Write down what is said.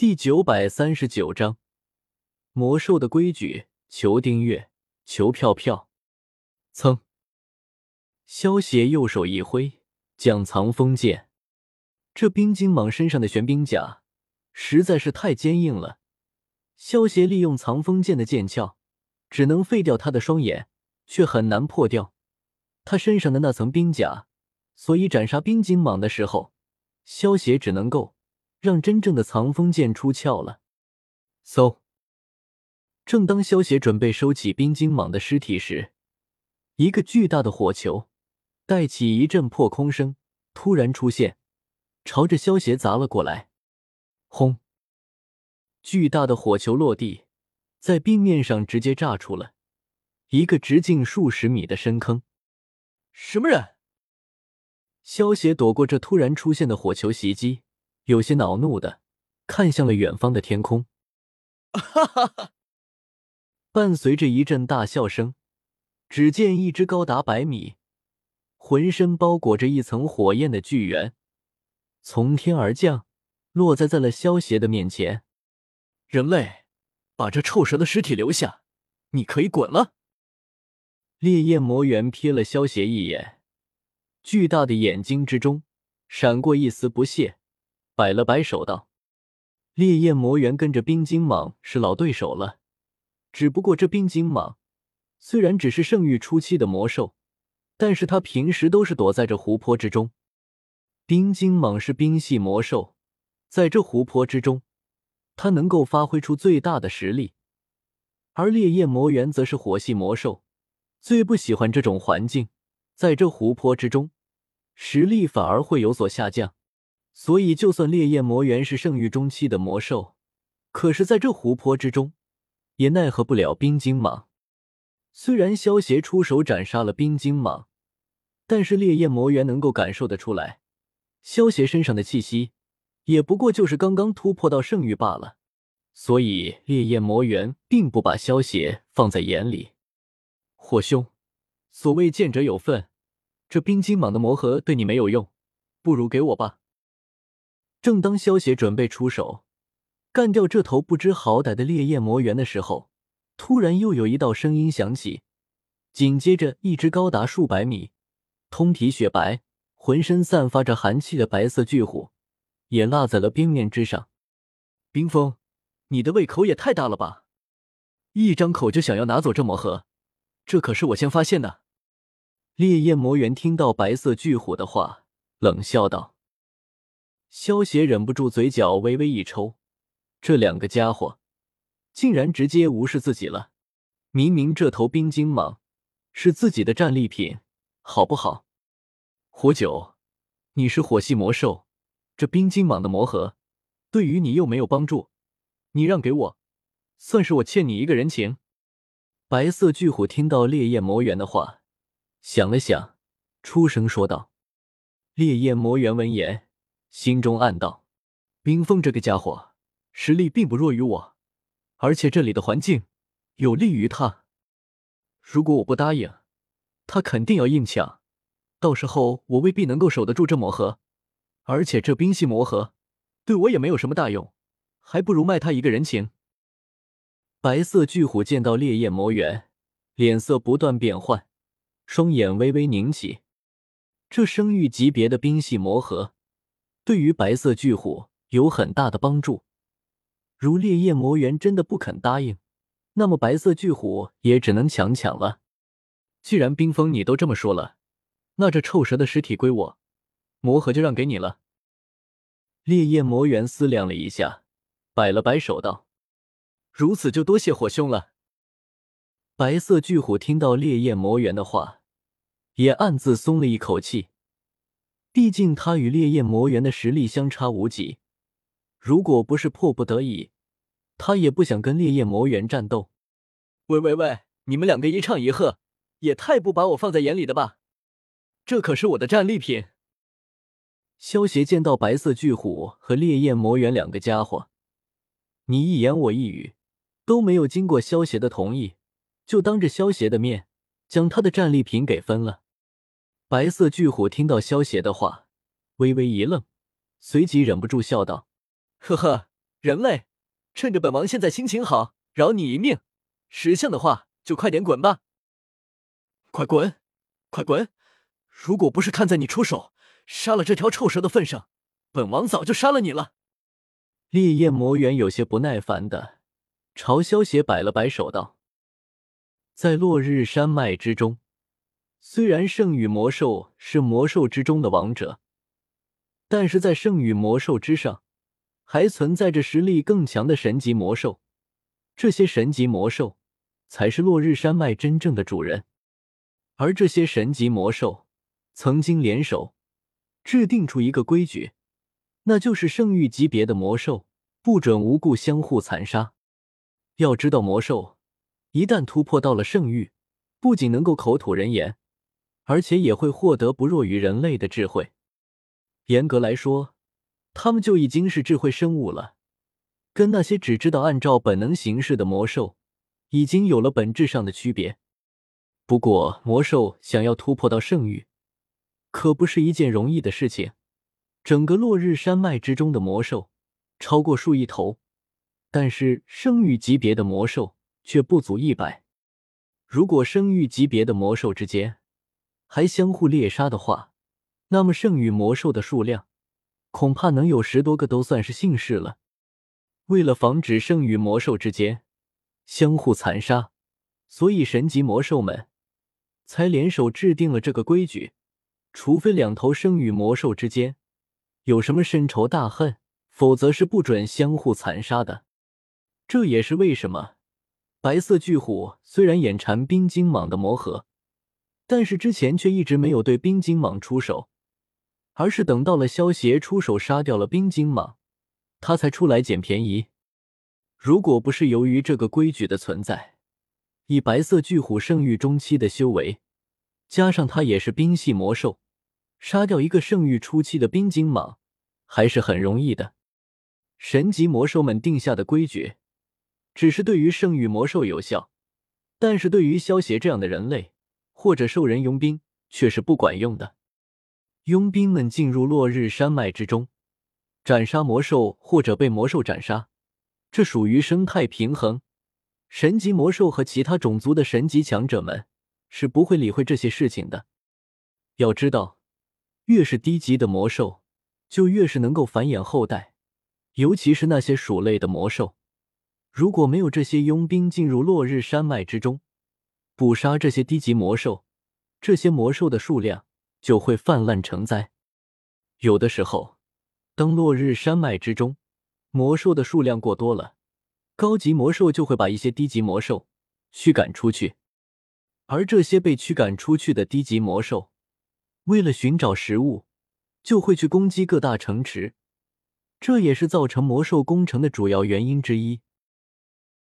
第九百三十九章魔兽的规矩。求订阅，求票票。噌！萧邪右手一挥，将藏锋剑。这冰晶蟒身上的玄冰甲实在是太坚硬了。萧邪利用藏锋剑的剑鞘，只能废掉他的双眼，却很难破掉他身上的那层冰甲。所以斩杀冰晶蟒的时候，萧邪只能够让真正的藏锋剑出鞘了。嗖！正当萧邪准备收起冰晶蟒的尸体时，一个巨大的火球带起一阵破空声，突然出现，朝着萧邪砸了过来。轰！巨大的火球落地，在冰面上直接炸出了一个直径数十米的深坑。什么人？萧邪躲过这突然出现的火球袭击，有些恼怒的看向了远方的天空。哈哈哈！伴随着一阵大笑声，只见一只高达百米、浑身包裹着一层火焰的巨猿从天而降，落在在了萧邪的面前。人类，把这臭蛇的尸体留下，你可以滚了。烈焰魔猿瞥了萧邪一眼，巨大的眼睛之中闪过一丝不屑，摆了摆手道：“烈焰魔猿跟着冰晶蟒是老对手了。”只不过这冰晶蟒虽然只是圣域初期的魔兽，但是它平时都是躲在这湖泊之中。冰晶蟒是冰系魔兽，在这湖泊之中，它能够发挥出最大的实力。而烈焰魔猿则是火系魔兽，最不喜欢这种环境，在这湖泊之中，实力反而会有所下降。所以，就算烈焰魔猿是圣域中期的魔兽，可是在这湖泊之中。也奈何不了冰晶蟒。虽然萧协出手斩杀了冰晶蟒，但是烈焰魔猿能够感受得出来，萧协身上的气息也不过就是刚刚突破到圣域罢了。所以烈焰魔猿并不把萧协放在眼里。火兄，所谓见者有份，这冰晶蟒的魔核对你没有用，不如给我吧。正当萧协准备出手。干掉这头不知好歹的烈焰魔猿的时候，突然又有一道声音响起，紧接着，一只高达数百米、通体雪白、浑身散发着寒气的白色巨虎也落在了冰面之上。冰封，你的胃口也太大了吧！一张口就想要拿走这魔盒，这可是我先发现的。烈焰魔猿听到白色巨虎的话，冷笑道。萧邪忍不住嘴角微微一抽。这两个家伙竟然直接无视自己了！明明这头冰晶蟒是自己的战利品，好不好？火九，你是火系魔兽，这冰晶蟒的魔核对于你又没有帮助，你让给我，算是我欠你一个人情。白色巨虎听到烈焰魔猿的话，想了想，出声说道：“烈焰魔猿闻言，心中暗道：冰封这个家伙。”实力并不弱于我，而且这里的环境有利于他。如果我不答应，他肯定要硬抢，到时候我未必能够守得住这魔盒。而且这冰系魔盒对我也没有什么大用，还不如卖他一个人情。白色巨虎见到烈焰魔猿，脸色不断变换，双眼微微凝起。这生育级别的冰系魔盒对于白色巨虎有很大的帮助。如烈焰魔猿真的不肯答应，那么白色巨虎也只能强抢了。既然冰封你都这么说了，那这臭蛇的尸体归我，魔盒就让给你了。烈焰魔猿思量了一下，摆了摆手道：“如此就多谢火兄了。”白色巨虎听到烈焰魔猿的话，也暗自松了一口气。毕竟他与烈焰魔猿的实力相差无几。如果不是迫不得已，他也不想跟烈焰魔猿战斗。喂喂喂，你们两个一唱一和，也太不把我放在眼里的吧？这可是我的战利品。萧协见到白色巨虎和烈焰魔猿两个家伙，你一言我一语，都没有经过萧协的同意，就当着萧协的面将他的战利品给分了。白色巨虎听到萧协的话，微微一愣，随即忍不住笑道。呵呵，人类，趁着本王现在心情好，饶你一命。识相的话，就快点滚吧！快滚，快滚！如果不是看在你出手杀了这条臭蛇的份上，本王早就杀了你了。烈焰魔猿有些不耐烦的朝萧邪摆了摆手，道：“在落日山脉之中，虽然圣域魔兽是魔兽之中的王者，但是在圣域魔兽之上，还存在着实力更强的神级魔兽。这些神级魔兽才是落日山脉真正的主人。而这些神级魔兽曾经联手制定出一个规矩。”那就是圣域级别的魔兽不准无故相互残杀。要知道，魔兽一旦突破到了圣域，不仅能够口吐人言，而且也会获得不弱于人类的智慧。严格来说，他们就已经是智慧生物了，跟那些只知道按照本能行事的魔兽已经有了本质上的区别。不过，魔兽想要突破到圣域，可不是一件容易的事情。整个落日山脉之中的魔兽超过数亿头，但是圣域级别的魔兽却不足一百。如果圣域级别的魔兽之间还相互猎杀的话，那么圣域魔兽的数量恐怕能有十多个都算是幸事了。为了防止圣域魔兽之间相互残杀，所以神级魔兽们才联手制定了这个规矩：除非两头圣域魔兽之间。有什么深仇大恨，否则是不准相互残杀的。这也是为什么白色巨虎虽然眼馋冰晶蟒的魔核，但是之前却一直没有对冰晶蟒出手，而是等到了萧协出手杀掉了冰晶蟒，他才出来捡便宜。如果不是由于这个规矩的存在，以白色巨虎圣域中期的修为，加上他也是冰系魔兽。杀掉一个圣域初期的冰晶蟒还是很容易的。神级魔兽们定下的规矩，只是对于圣域魔兽有效，但是对于萧协这样的人类或者兽人佣兵却是不管用的。佣兵们进入落日山脉之中，斩杀魔兽或者被魔兽斩杀，这属于生态平衡。神级魔兽和其他种族的神级强者们是不会理会这些事情的。要知道。越是低级的魔兽，就越是能够繁衍后代，尤其是那些鼠类的魔兽。如果没有这些佣兵进入落日山脉之中，捕杀这些低级魔兽，这些魔兽的数量就会泛滥成灾。有的时候，当落日山脉之中魔兽的数量过多了，高级魔兽就会把一些低级魔兽驱赶出去，而这些被驱赶出去的低级魔兽。为了寻找食物，就会去攻击各大城池，这也是造成魔兽攻城的主要原因之一。